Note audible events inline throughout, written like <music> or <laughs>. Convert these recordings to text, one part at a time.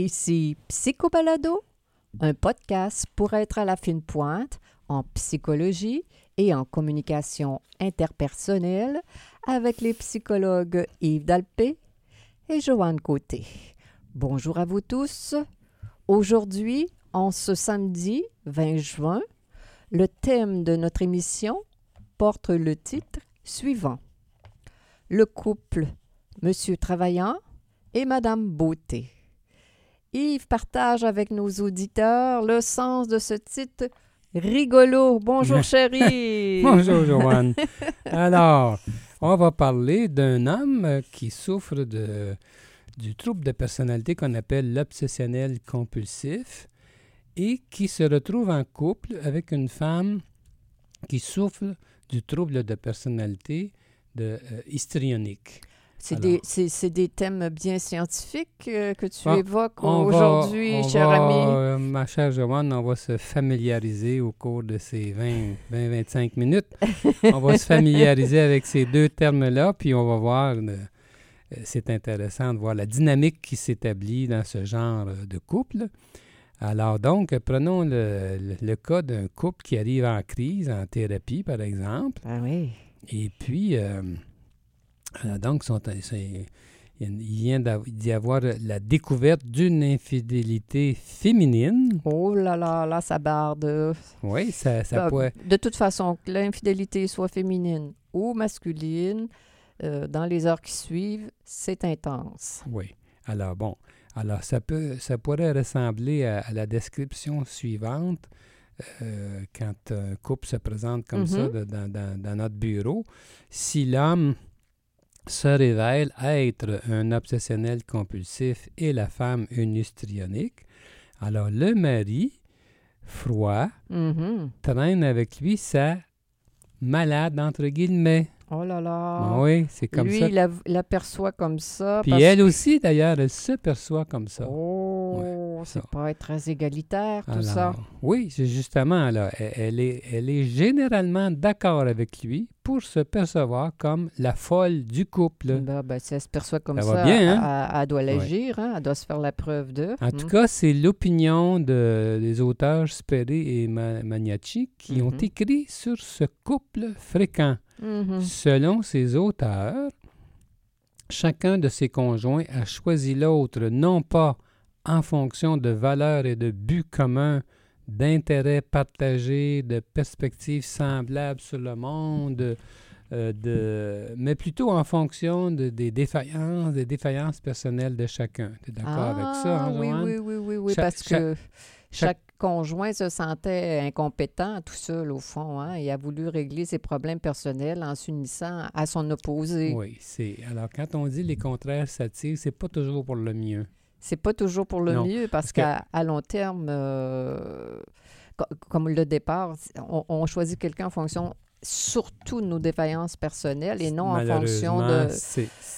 Ici Psychobalado, un podcast pour être à la fine pointe en psychologie et en communication interpersonnelle avec les psychologues Yves Dalpé et Joanne Côté. Bonjour à vous tous. Aujourd'hui, en ce samedi 20 juin, le thème de notre émission porte le titre suivant. Le couple Monsieur Travaillant et Madame Beauté. Yves partage avec nos auditeurs le sens de ce titre rigolo. Bonjour <laughs> chérie. <laughs> Bonjour Joanne. Alors, on va parler d'un homme qui souffre de, du trouble de personnalité qu'on appelle l'obsessionnel compulsif et qui se retrouve en couple avec une femme qui souffre du trouble de personnalité de, euh, histrionique. C'est des, des thèmes bien scientifiques euh, que tu Ah, évoques aujourd'hui, cher va, ami. euh, ma chère Joanne, on va se familiariser au cours de ces 20-25 minutes. <laughs> on va se familiariser avec ces deux termes-là, puis on va voir, euh, c'est intéressant de voir la dynamique qui s'établit dans ce genre euh, de couple. Alors donc, prenons le, le- le cas d'un couple qui arrive en crise, en thérapie par exemple. Ah oui. Et puis, euh, euh, donc, sont, il vient d'y avoir la découverte d'une infidélité féminine. Oh là là, là, ça barde. Oui, ça, ça Ah, pourrait... De toute façon, que l'infidélité soit féminine ou masculine, euh, dans les heures qui suivent, c'est intense. Oui. Alors, bon. Alors, ça, peut, ça pourrait ressembler à, à la description suivante. euh, quand un couple se présente comme ça Mhm. de- dans, dans- dans notre bureau, si l'homme se révèle être un obsessionnel compulsif et la femme une histrionique, alors le mari, froid, Mhm. traîne avec lui sa malade, entre guillemets. Oh là là. oui, c'est comme Lui, ça. il la- l'aperçoit comme ça. Puis parce elle aussi, d'ailleurs, elle se perçoit comme ça. Oh, c'est ça. pas être très égalitaire, tout ça. Oui, c'est justement, là, elle, elle est, elle est généralement d'accord avec lui pour se percevoir comme la folle du couple. Ben, ben, si elle se perçoit comme Ça ça, va bien, elle- hein? elle, elle doit l'agir, hein? elle doit se faire la preuve de. En tout Hmm. cas, c'est l'opinion de- des auteurs Sperry et Ma- Magnacci qui ont Mhm. écrit sur ce couple fréquent. Mhm. Selon ces auteurs, chacun de ses conjoints a choisi l'autre non pas en fonction de valeurs et de buts communs, d'intérêts partagés, de perspectives semblables sur le monde, euh, de, mais plutôt en fonction de- des défaillances, des défaillances personnelles de chacun. Tu es d'accord avec ça, hein, Ah, oui, oui, oui, oui, oui, Cha- parce que chaque- conjoint se sentait incompétent tout seul, au fond, hein, et a voulu régler ses problèmes personnels en s'unissant à son opposé. Oui, c'est. Alors, quand on dit les contraires s'attirent, c'est pas toujours pour le mieux. C'est pas toujours pour le Non, mieux, parce, parce que- qu'à à long terme, euh, co- comme le départ, on, on choisit quelqu'un en fonction surtout de nos défaillances personnelles et non en fonction de,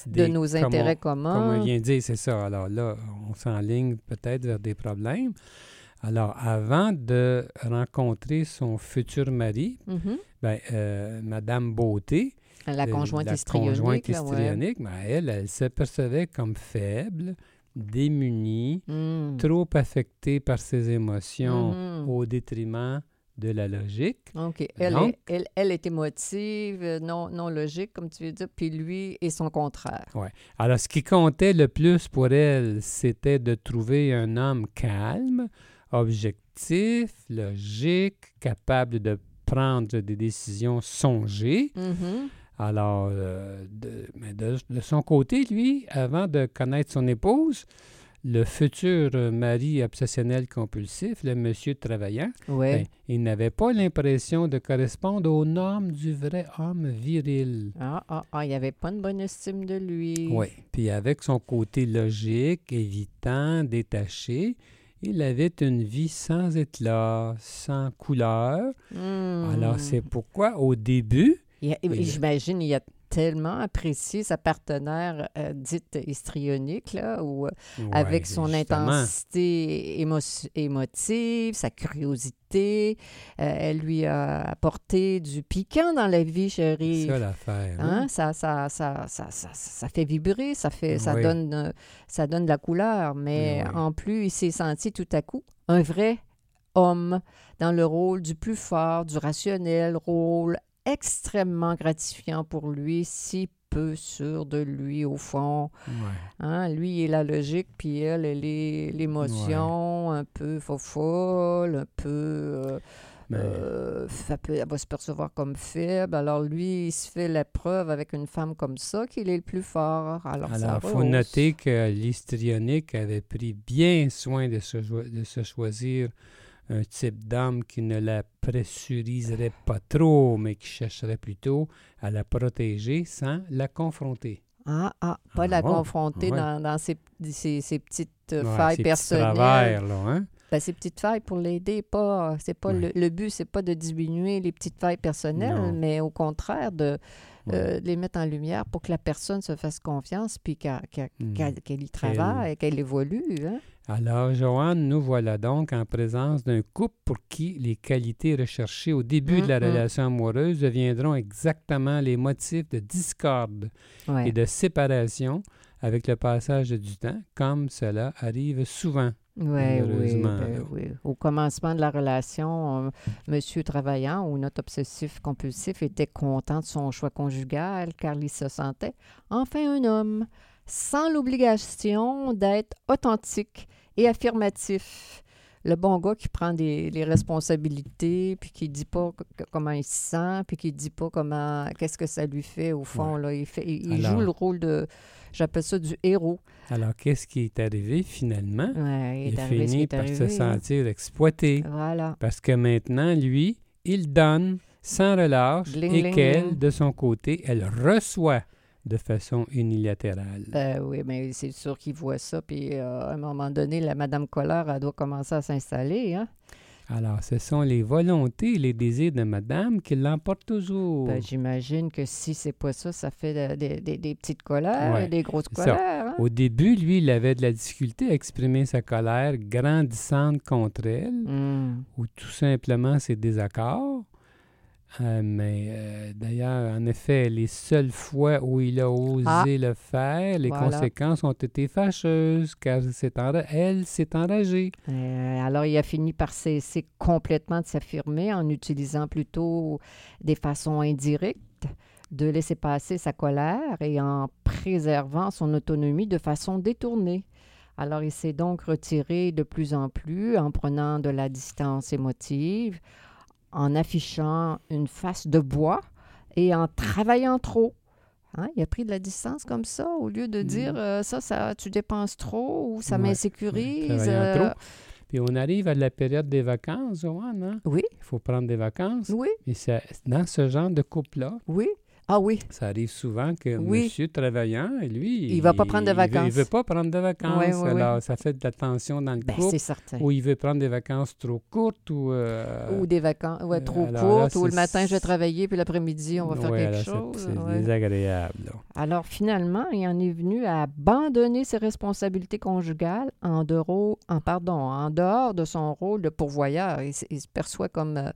de nos comme on- intérêts Comme communs. on vient de dire, c'est ça. Alors là, on s'enligne peut-être vers des problèmes. Alors, avant de rencontrer son futur mari, ben, euh, Madame Beauté, La euh, conjointe la histrionique. conjointe là, ouais. histrionique, ben, elle, elle se percevait comme faible, démunie, Mm. trop affectée par ses émotions Mhm. au détriment de la logique. OK. Elle, Donc- est, elle, elle est émotive, euh, non, non logique, comme tu veux dire, puis lui est son contraire. Alors, ce qui comptait le plus pour elle, c'était de trouver un homme calme, objectif, logique, capable de prendre des décisions songées. Mhm. Alors, euh, de, mais de- de son côté, lui, avant de connaître son épouse, le futur mari obsessionnel compulsif, le monsieur travaillant, Ouais. ben, il n'avait pas l'impression de correspondre aux normes du vrai homme viril. Ah, ah, ah, il n'y avait pas une bonne estime de lui. Oui. Puis avec son côté logique, évitant, détaché, il avait une vie sans éclat, sans couleur. Hmm. Alors c'est pourquoi au début, J'imagine, il y a tellement apprécié sa partenaire euh, dite histrionique, là, ou, euh, Ouais, avec son justement. intensité émo- émotive, sa curiosité. Euh, elle lui a apporté du piquant dans la vie, chérie. C'est ça l'affaire. hein? Hein, Ça, ça, ça, ça, fait vibrer, ça, fait, ça, Oui. donne, ça donne de la couleur. Mais Oui. en plus, il s'est senti tout à coup un vrai homme dans le rôle du plus fort, du rationnel, rôle extrêmement gratifiant pour lui, si peu sûr de lui au fond. Ouais. Hein, lui, il est la logique, puis elle, elle est l'émotion, un peu fofolle, un peu... euh, Mais- euh, ça peut- elle va se percevoir comme faible. Alors lui, il se fait la preuve avec une femme comme ça qu'il est le plus fort. Alors, il faut noter que l'histrionique avait pris bien soin de se, de se choisir un type d'homme qui ne la pressuriserait pas trop, mais qui chercherait plutôt à la protéger sans la confronter. Ah, ah, pas Ah la bon? confronter Ouais. dans, dans ses, ses- ses petites euh, Ouais, failles personnelles. travers, là, hein? Ben, ses petites failles pour l'aider, pas. C'est pas Ouais. le, le but, c'est pas de diminuer les petites failles personnelles, Non. mais au contraire de. Euh, de les mettre en lumière pour que la personne se fasse confiance puis qu'elle qu'elle y travaille, qu'elle évolue. Hein? Alors, Joanne, nous voilà donc en présence d'un couple pour qui les qualités recherchées au début de la Mm, mm. relation amoureuse deviendront exactement les motifs de discorde Ouais. et de séparation avec le passage du temps, comme cela arrive souvent. Oui, ben oui. Au commencement de la relation, euh, Monsieur travaillant ou notre obsessif compulsif était content de son choix conjugal car il se sentait enfin un homme, sans l'obligation d'être authentique et affirmatif. Le bon gars qui prend des, les responsabilités, puis qui dit pas que- comment il se sent, puis qui dit pas comment, qu'est-ce que ça lui fait au fond. Là, il fait, il, il Alors- joue le rôle de, j'appelle ça du héros. Alors, qu'est-ce qui est arrivé finalement? Ouais, Il est arrivé fini est par se sentir exploité. Voilà. Parce que maintenant, lui, il donne sans relâche et qu'elle, de son côté, elle reçoit de façon unilatérale. Ben oui, mais c'est sûr qu'il voit ça. Puis euh, à un moment donné, la Madame Collard, elle doit commencer à s'installer. Hein? Alors, ce sont les volontés et les désirs de madame qui l'emportent toujours. Ben, J'imagine que si c'est pas ça, ça fait de- des petites colères, Ouais, des grosses colères. hein? Au début, lui, il avait de la difficulté à exprimer sa colère grandissante contre elle, Hum. ou tout simplement ses désaccords. Euh, mais euh, d'ailleurs, en effet, les seules fois où il a osé Ah. le faire, les Voilà. conséquences ont été fâcheuses, car elle s'est enragée. Euh, alors, il a fini par cesser complètement de s'affirmer en utilisant plutôt des façons indirectes de laisser passer sa colère et en préservant son autonomie de façon détournée. Alors, il s'est donc retiré de plus en plus en prenant de la distance émotive, en affichant une face de bois et en travaillant trop. Hein, il a pris de la distance comme ça au lieu de dire euh, ça, ça, tu dépenses trop ou ça Ouais, m'insécurise. euh. Puis on arrive à la période des vacances, Joanne. hein? Oui, Il faut prendre des vacances. oui, Et dans ce genre de couple-là, oui. Ah oui, ça arrive souvent que Oui. monsieur travaillant, lui, Il va pas prendre de veut- Il vacances. veut, pas prendre de vacances. Alors, ça fait de la tension dans le ben, couple. c'est certain. Ou il veut prendre des vacances trop courtes ou... euh, ou des vacances ouais, euh, trop alors là, courtes, ou le matin, je vais travailler, puis l'après-midi, on va faire quelque alors, chose. C'est ouais. désagréable. là. Alors, finalement, il en est venu à abandonner ses responsabilités conjugales en, dehors, en, pardon, en dehors de son rôle de pourvoyeur. Il, se perçoit comme euh,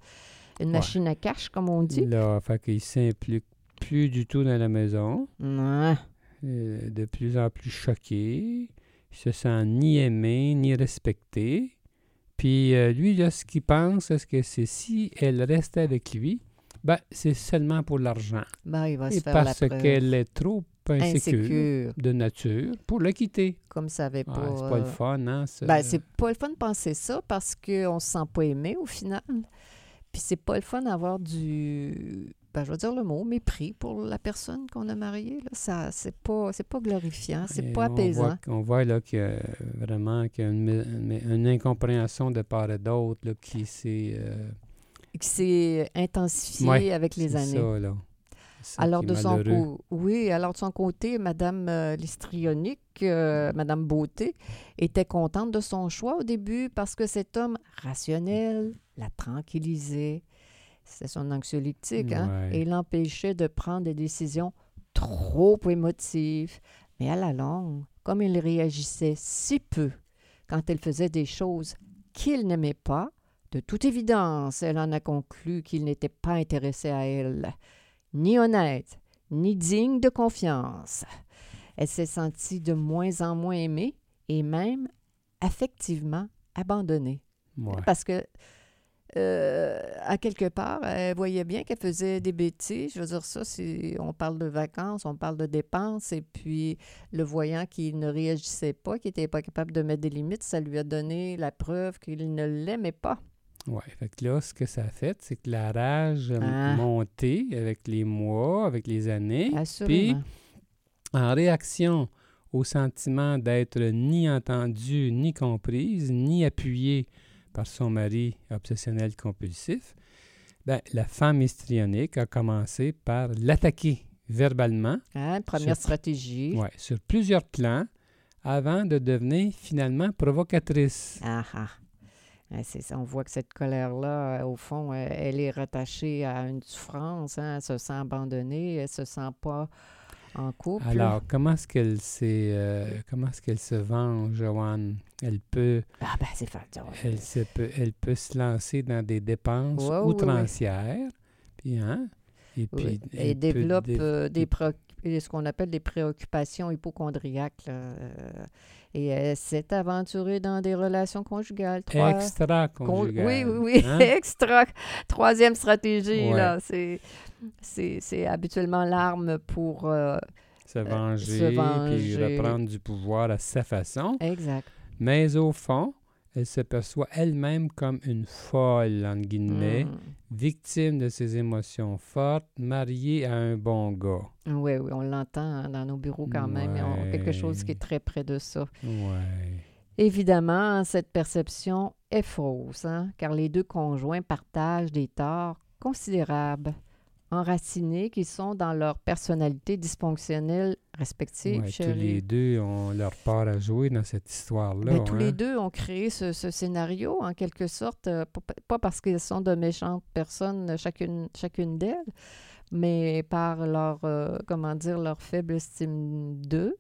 une Ouais. machine à cash, comme on dit. Là, fait qu'il s'implique plus du tout dans la maison. Ouais. euh, de plus en plus choqué. Il se sent ni aimé, ni respecté. Puis euh, lui, là, ce qu'il pense, c'est que c'est si elle reste avec lui, ben, c'est seulement pour l'argent. Ben, il va se Et faire parce qu'elle est trop insécure, Insécure, de nature pour le quitter. comme ça avait Ah, pas... c'est pas le euh, fun, hein? ça. Ben, c'est pas le fun de penser ça parce qu'on se sent pas aimé au final. Puis c'est pas le fun d'avoir du, ben, je vais dire le mot, mépris pour la personne qu'on a mariée. Là. Ça, c'est pas, c'est pas glorifiant, c'est pas on apaisant. voit, on voit là qu'il y a vraiment qu'il y a une, incompréhension de part et d'autre là, qui s'est... euh, Qui s'est intensifié Ouais, avec les années. ça, là. Alors de son co- oui, alors de son côté, Madame euh, l'histrionique, euh, Madame Beauté, était contente de son choix au début parce que cet homme rationnel la tranquillisait. C'est son anxiolytique, hein? Ouais. Et l'empêchait de prendre des décisions trop émotif, mais à la longue, comme il réagissait si peu quand elle faisait des choses qu'il n'aimait pas, de toute évidence, elle en a conclu qu'il n'était pas intéressé à elle, ni honnête, ni digne de confiance. Elle s'est sentie de moins en moins aimée et même affectivement abandonnée. Ouais. Parce que, euh, à quelque part, elle voyait bien qu'elle faisait des bêtises. Je veux dire, ça, c'est, on parle de vacances, on parle de dépenses, et puis le voyant qu'il ne réagissait pas, qu'il n'était pas capable de mettre des limites, ça lui a donné la preuve qu'il ne l'aimait pas. Ouais. Fait que là, ce que ça a fait, c'est que la rage a Ah. monté avec les mois, avec les années. Assurément. En réaction au sentiment d'être ni entendue, ni comprise, ni appuyée par son mari obsessionnel compulsif, ben, la femme histrionique a commencé par l'attaquer verbalement, Hein, première Sur- stratégie. ouais, sur plusieurs plans, avant de devenir finalement provocatrice. Ah ah. C'est ça. On voit que cette colère-là, euh, au fond, euh, elle est rattachée à une souffrance. hein. Elle se sent abandonnée, elle ne se sent pas en couple. Alors, comment est-ce qu'elle s'est, euh, comment est-ce qu'elle se venge, Joanne? Elle peut, ah ben, c'est fait. elle, se peut, elle peut se lancer dans des dépenses Ouais, ouais, ouais. outrancières, puis hein? Et puis, Oui. elle Et développe dé- euh, des préoc- ce qu'on appelle des préoccupations hypochondriaques. euh, et elle s'est aventurée dans des relations conjugales. Trois- con- extra-conjugales. Oui, oui, oui. hein? <laughs> Extra. Troisième stratégie, Ouais. là. C'est, c'est, c'est habituellement l'arme pour. euh, Se venger, puis venger. reprendre du pouvoir à sa façon. exact. Mais au fond, elle se perçoit elle-même comme une folle, entre guillemets, Mm. victime de ses émotions fortes, mariée à un bon gars. Oui, oui, on l'entend hein, dans nos bureaux quand même. On- quelque chose qui est très près de ça. Ouais. Évidemment, cette perception est fausse, hein, car les deux conjoints partagent des torts considérables, enracinés qui sont dans leur personnalité dysfonctionnelle respective, Ouais, tous les deux ont leur part à jouer dans cette histoire-là. Ben, tous les hein. deux ont créé ce, ce scénario, en quelque sorte, euh, pas- parce qu'elles sont de méchantes personnes, euh, chacune, chacune d'elles, mais par leur, euh, comment dire, leur faible estime d'eux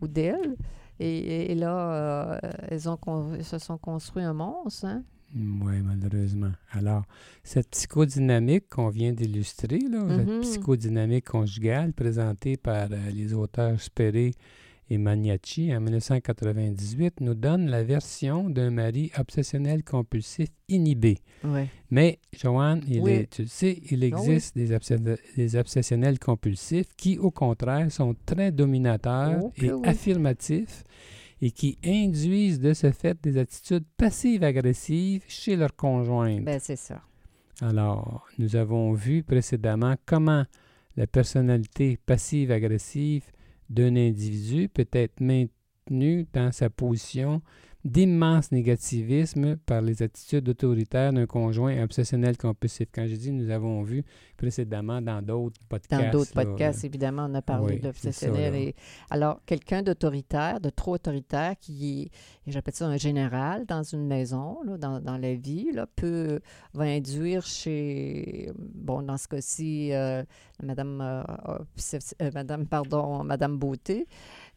ou d'elles. Et, et là, euh, elles, ont elles se sont construit un monstre. Hein? Oui, malheureusement. Alors, cette psychodynamique qu'on vient d'illustrer, là, Mhm. cette psychodynamique conjugale présentée par euh, les auteurs Sperry et Magnacci en 1998, nous donne la version d'un mari obsessionnel compulsif inhibé. Ouais. Mais, Joanne, il Oui. est- tu le sais, il Ah oui. existe des, obsessionnels compulsifs qui, au contraire, sont très dominateurs Oh et oui. affirmatifs et qui induisent de ce fait des attitudes passives-agressives chez leur conjointe. Ben, c'est ça. Alors, nous avons vu précédemment comment la personnalité passive-agressive d'un individu peut être maintenue dans sa position d'immense négativisme par les attitudes autoritaires d'un conjoint obsessionnel compulsif. Quand je dis nous avons vu précédemment dans d'autres podcasts. Dans d'autres là, podcasts, évidemment, on a parlé Oui, d'obsessionnel. Et alors, quelqu'un d'autoritaire, de trop autoritaire, qui est, j'appelle ça un général dans une maison, là, dans, dans la vie, là, peut, va induire chez, bon, dans ce cas-ci, euh, Madame, euh, euh, Madame, pardon, Madame Beauté,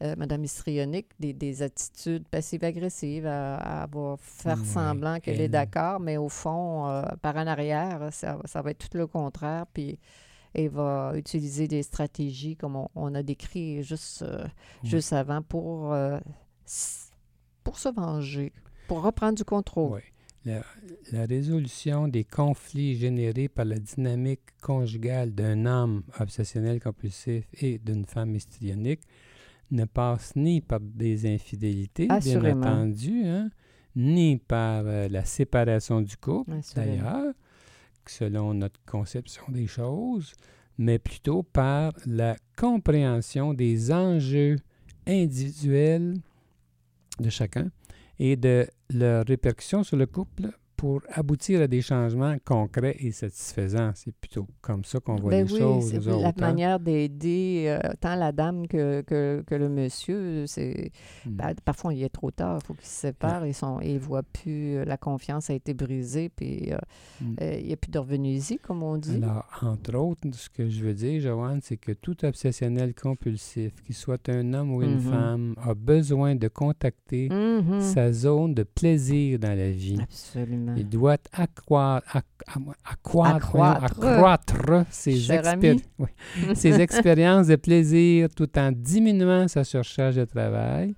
euh, Madame histrionique, des, des attitudes passives-agressives. Elle, elle va faire semblant qu'elle est elle- d'accord, mais au fond, euh, par en arrière, ça, ça va être tout le contraire. Puis et va utiliser des stratégies comme on, on a décrit juste, euh, Oui. juste avant pour, euh, pour se venger, pour reprendre du contrôle. Oui. La, la résolution des conflits générés par la dynamique conjugale d'un homme obsessionnel compulsif et d'une femme histrionique ne passe ni par des infidélités, bien entendu, hein, ni par euh, la séparation du couple, d'ailleurs, selon notre conception des choses, mais plutôt par la compréhension des enjeux individuels de chacun et de leurs répercussions sur le couple pour aboutir à des changements concrets et satisfaisants. C'est plutôt comme ça qu'on voit Ben les oui, choses. c'est la hein? manière d'aider euh, tant la dame que, que, que le monsieur. C'est Mm. ben, parfois il est trop tard, il faut qu'ils se séparent, ils sont ils voient plus euh, la confiance a été brisée puis euh, Mm. euh, il n'y a plus de revenus comme on dit. Alors, entre autres, ce que je veux dire, Joanne, c'est que tout obsessionnel compulsif, qu'il soit un homme ou une Mhm. femme, a besoin de contacter Mhm. sa zone de plaisir dans la vie. Absolument. Il doit accroître, accroître, Accroître. accroître ses, Cher expéri- ami. oui, ses <laughs> expériences de plaisir tout en diminuant sa surcharge de travail.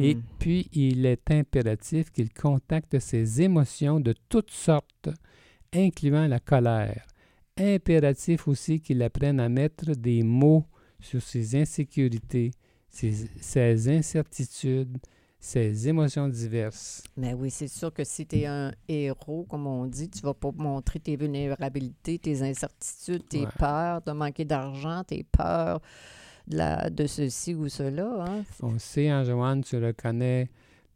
Et Mm. puis, il est impératif qu'il contacte ses émotions de toutes sortes, incluant la colère. Impératif aussi qu'il apprenne à mettre des mots sur ses insécurités, ses, ses incertitudes, ses émotions diverses. Mais oui, c'est sûr que si tu es un héros, comme on dit, tu vas pas montrer tes vulnérabilités, tes incertitudes, tes Ouais. peurs de manquer d'argent, tes peurs de, la, de ceci ou cela. Hein. On sait, hein, Joanne, tu reconnais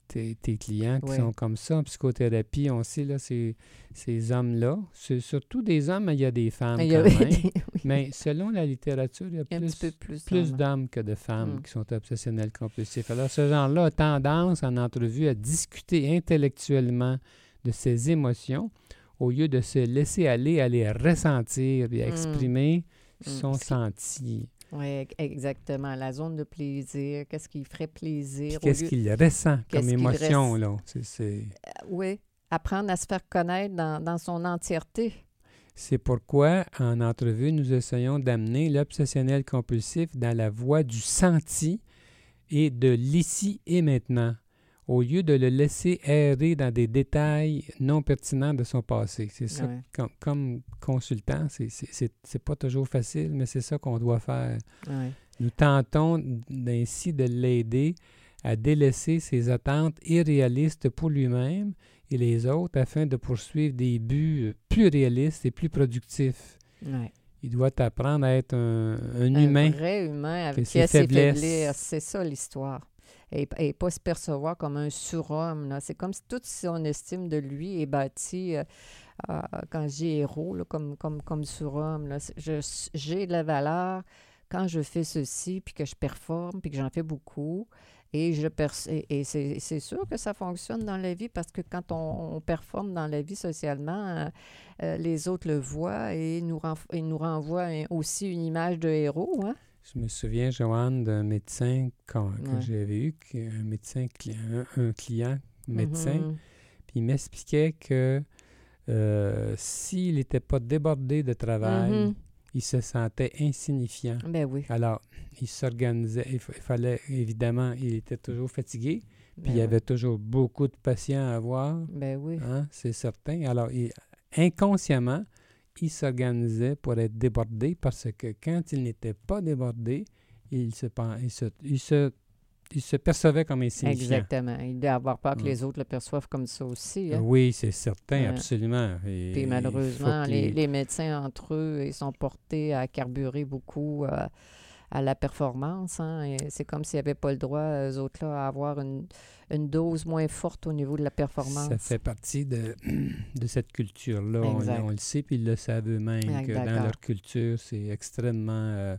tes, tes clients qui Oui. sont comme ça. En psychothérapie, on sait, là, ces, ces hommes-là, c'est surtout des hommes, mais il y a des femmes Il y a quand <laughs> même. des- oui, Mais selon la littérature, il y a il y a un plus, plus. plus d'hommes. que de femmes Mm. qui sont obsessionnels compulsifs. Alors, ce genre-là a tendance, en entrevue, à discuter intellectuellement de ses émotions au lieu de se laisser aller à les ressentir et à Mm. exprimer Mm. son senti. Oui, exactement. La zone de plaisir, qu'est-ce qui ferait plaisir? Qu'est-ce lieu- qu'il ressent comme émotion, là? C'est- c'est... Oui, apprendre à se faire connaître dans, dans son entièreté. C'est pourquoi, en entrevue, nous essayons d'amener l'obsessionnel compulsif dans la voie du senti et de l'ici et maintenant, au lieu de le laisser errer dans des détails non pertinents de son passé. C'est ça, Ouais. comme, comme consultant, c'est- c'est c'est- c'est pas toujours facile, mais c'est ça qu'on doit faire. Ouais. Nous tentons ainsi de l'aider à délaisser ses attentes irréalistes pour lui-même et les autres afin de poursuivre des buts plus réalistes et plus productifs. Ouais. Il doit apprendre à être un, un Un humain. vrai humain avec ses qui faiblesses. C'est ça l'histoire. Et, et pas se percevoir comme un surhomme. là. C'est comme si toute son estime de lui est bâtie, euh, euh, quand j'ai héros, là, comme, comme, comme surhomme. là. J'ai de la valeur quand je fais ceci, puis que je performe, puis que j'en fais beaucoup. Et, je perce- et, c'est c'est sûr que ça fonctionne dans la vie parce que quand on, performe dans la vie socialement, euh, euh, les autres le voient et nous, renf- et nous renvoient aussi une image de héros. Hein? Je me souviens, Joanne, d'un médecin qu'on- que j'avais eu, un médecin, un, un client médecin, Mhm. puis il m'expliquait que euh, s'il n'était pas débordé de travail, Mhm. il se sentait insignifiant. Ben oui. Alors, il s'organisait, il, fa- il fallait, évidemment, il était toujours fatigué, puis Ben il y oui. avait toujours beaucoup de patients à voir, Ben oui. hein, c'est certain. Alors, il- inconsciemment, il s'organisait pour être débordé parce que quand il n'était pas débordé, il se, il se, il se, il se percevait comme insignifiant. Exactement. Il doit avoir peur que les autres le perçoivent comme ça aussi. hein. Oui, c'est certain, Ouais. absolument. Et Puis malheureusement, les, les médecins entre eux, ils sont portés à carburer beaucoup euh, à la performance. hein, c'est comme s'ils n'avaient pas le droit, eux autres-là, à avoir une, une dose moins forte au niveau de la performance. Ça fait partie de, <clears throat> de cette culture-là. On, le sait, puis ils le savent eux-mêmes, que dans leur culture, c'est extrêmement... euh,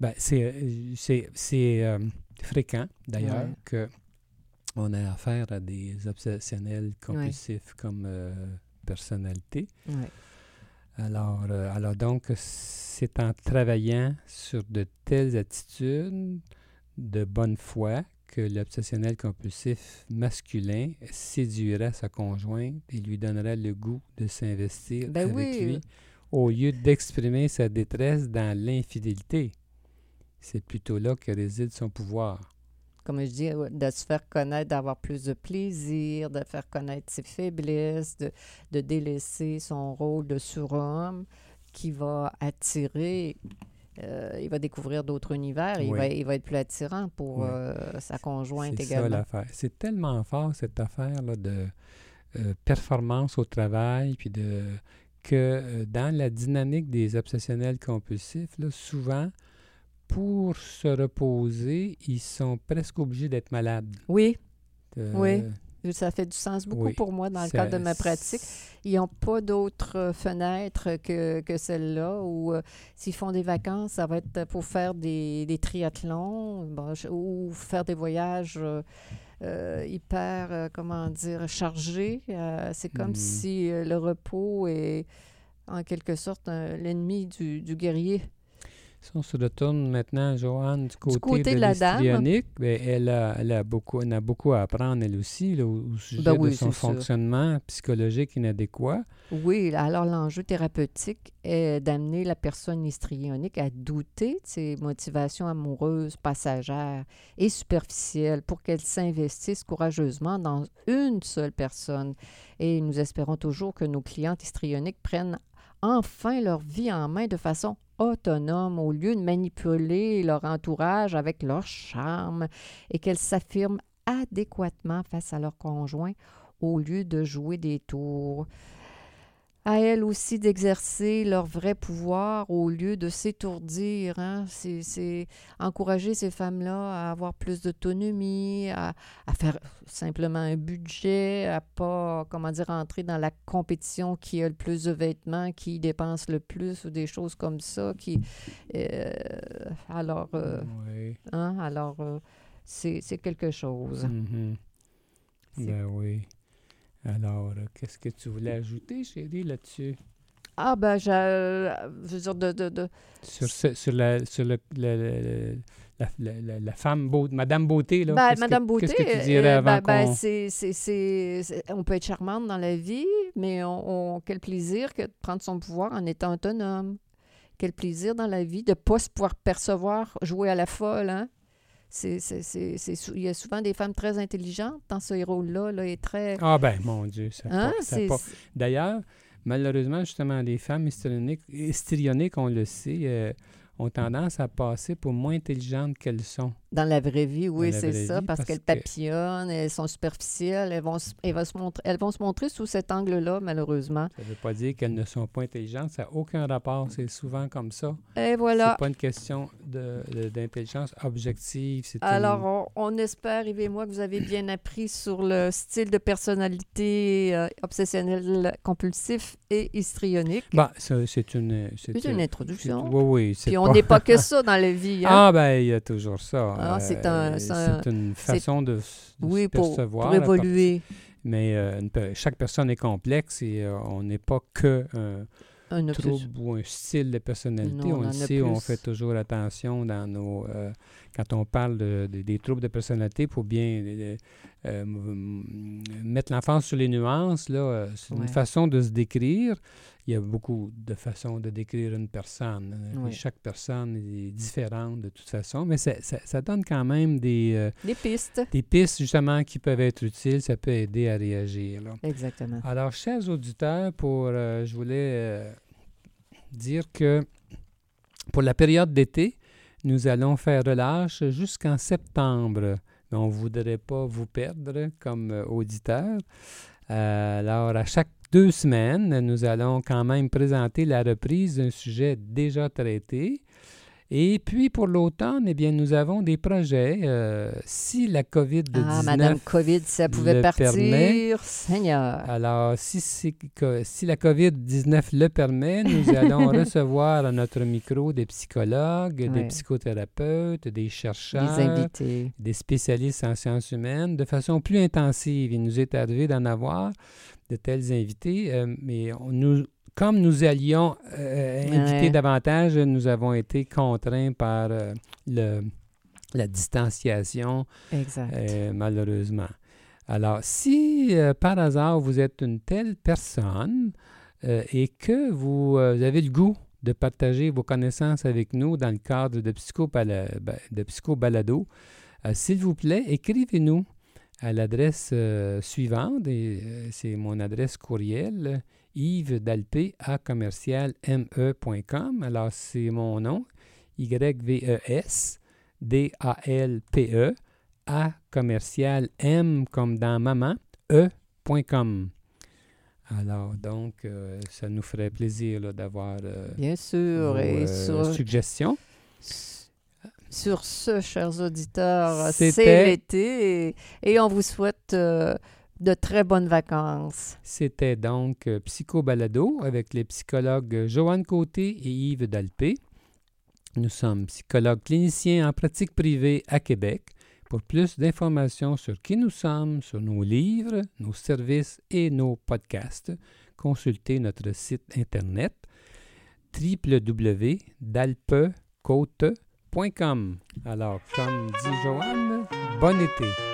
ben, euh, c'est, euh, fréquent, d'ailleurs, Ouais. que on a affaire à des obsessionnels compulsifs comme euh, personnalité. Ouais. Alors, euh, alors donc, c'est en travaillant sur de telles attitudes de bonne foi que l'obsessionnel compulsif masculin séduira sa conjointe et lui donnera le goût de s'investir Ben avec oui. lui au lieu d'exprimer sa détresse dans l'infidélité. C'est plutôt là que réside son pouvoir. Comme je dis, de se faire connaître, d'avoir plus de plaisir, de faire connaître ses faiblesses, de, de délaisser son rôle de surhomme qui va attirer, euh, il va découvrir d'autres univers, et il, va, il va être plus attirant pour Oui. euh, sa conjointe C'est ça également. l'affaire. C'est tellement fort cette affaire là, de euh, performance au travail, puis de que dans la dynamique des obsessionnels compulsifs, là, souvent, pour se reposer, ils sont presque obligés d'être malades. Oui, Oui. Ça fait du sens beaucoup Oui. pour moi dans le Ça- cadre de ma pratique. Ils n'ont pas d'autres fenêtres que, que celle-là où euh, s'ils font des vacances, ça va être pour faire des, des triathlons bon, ou faire des voyages euh, euh, hyper, comment dire, chargés. C'est comme Mhm. si le repos est en quelque sorte l'ennemi du, du guerrier. Si on se retourne maintenant, Joanne, du côté, côté de, de la dame. ben, elle, a, elle, a beaucoup, elle a beaucoup à apprendre, elle aussi, là, au, sujet Ben de oui, son c'est sûr. fonctionnement psychologique inadéquat. Oui, alors l'enjeu thérapeutique est d'amener la personne histrionique à douter de ses motivations amoureuses, passagères et superficielles pour qu'elle s'investisse courageusement dans une seule personne. Et nous espérons toujours que nos clientes histrioniques prennent enfin leur vie en main de façon autonome au lieu de manipuler leur entourage avec leur charme et qu'elles s'affirment adéquatement face à leur conjoint au lieu de jouer des tours à elles aussi d'exercer leur vrai pouvoir au lieu de s'étourdir. Hein? C'est, encourager ces femmes-là à avoir plus d'autonomie, à, à faire simplement un budget, à pas, comment dire, entrer dans la compétition qui a le plus de vêtements, qui dépense le plus ou des choses comme ça. Qui, euh, alors, euh, Oui. hein? alors euh, c'est, quelque chose. C'est- Ben oui. Alors, euh, qu'est-ce que tu voulais ajouter, chérie, là-dessus? Ah, ben, je, je veux dire, de- de- de, Sur, ce- sur, la, sur le, le- le- la, la- la- femme beauté, Madame Beauté, là. Ben, que- Madame Beauté, Qu'est-ce que tu euh, dirais euh, avant ben, ben, c'est- c'est- c'est- on peut être charmante dans la vie, mais on, on- quel plaisir que de prendre son pouvoir en étant autonome. Quel plaisir dans la vie de ne pas se pouvoir percevoir, jouer à la folle. Hein? C'est, il y a souvent des femmes très intelligentes dans ce rôle-là là, et très... Ah ben, mon Dieu, ça Hein? ça D'ailleurs, malheureusement, justement, les femmes histrioniques, histrioniques on le sait, euh, ont tendance à passer pour moins intelligentes qu'elles sont. Dans la vraie vie, oui, c'est ça, vie, parce, parce qu'elles que- papillonnent, elles sont superficielles, elles vont, se- elles, vont se montrer, elles vont se montrer sous cet angle-là, malheureusement. Ça ne veut pas dire qu'elles ne sont pas intelligentes, ça n'a aucun rapport, c'est souvent comme ça. Et voilà. C'est pas une question d'intelligence objective. une- Alors, on, on espère, Yves et moi, que vous avez bien appris sur le style de personnalité euh, obsessionnel compulsif et histrionique. Bah, c'est une... C'est une introduction. Oui, oui. c'est Puis on n'est pas que <laughs> ça dans la vie. hein. Ah, ben, il y a toujours ça. Ah, c'est un- c'est un- c'est une façon de, de oui, se percevoir. pour évoluer. Mais euh, une chaque personne est complexe et euh, on n'est pas que un trouble ou un style de personnalité. Non, on on le sait, on fait toujours attention dans nos... euh, quand on parle de- de- des troubles de personnalité pour bien euh, mettre l'emphase sur les nuances, là, euh, c'est Ouais. une façon de se décrire. Il y a beaucoup de façons de décrire une personne. Euh, Ouais. Chaque personne est différente de toute façon, mais ça, ça- ça donne quand même des, euh, Des pistes. des pistes justement qui peuvent être utiles. Ça peut aider à réagir. là. Exactement. Alors, chers auditeurs, pour, euh, je voulais dire que pour la période d'été, nous allons faire relâche jusqu'en septembre. On ne voudrait pas vous perdre comme euh, auditeur. Euh, alors, à chaque deux semaines, nous allons quand même présenter la reprise d'un sujet déjà traité. Et puis, pour l'automne, eh bien, nous avons des projets. euh, si la COVID-19 Ah, Madame COVID, si elle pouvait le partir, permet. Seigneur. alors, si, que- si la COVID-19 le permet, nous <laughs> allons recevoir à notre micro des psychologues, des psychothérapeutes, des chercheurs, invités. des spécialistes en sciences humaines de façon plus intensive. Il nous est arrivé d'en avoir de tels invités, euh, mais on- nous, comme nous allions euh, inviter Ouais. davantage, nous avons été contraints par euh, le, la distanciation Exact. euh, malheureusement. Alors, si par hasard vous êtes une telle personne et que vous avez le goût de partager vos connaissances avec nous dans le cadre de, ba- de psychobalado, euh, s'il vous plaît, écrivez-nous à l'adresse suivante, et c'est mon adresse courriel, yves dalpé à commercial me.com. Alors, c'est mon nom, Y-V-E-S, D-A-L-P-E, à commercial M comme dans maman, E.com. Alors, donc, euh, ça nous ferait plaisir d'avoir euh, Bien sûr. vos et euh, sur, suggestions. sur ce, chers auditeurs, c'est l'été et, et on vous souhaite euh, de très bonnes vacances. C'était donc euh, Psycho Balado avec les psychologues Joanne Côté et Yves Dalpé. Nous sommes psychologues cliniciens en pratique privée à Québec. Pour plus d'informations sur qui nous sommes, sur nos livres, nos services et nos podcasts, consultez notre site internet www.dalpecote.com. Alors, comme dit Joanne, bon été.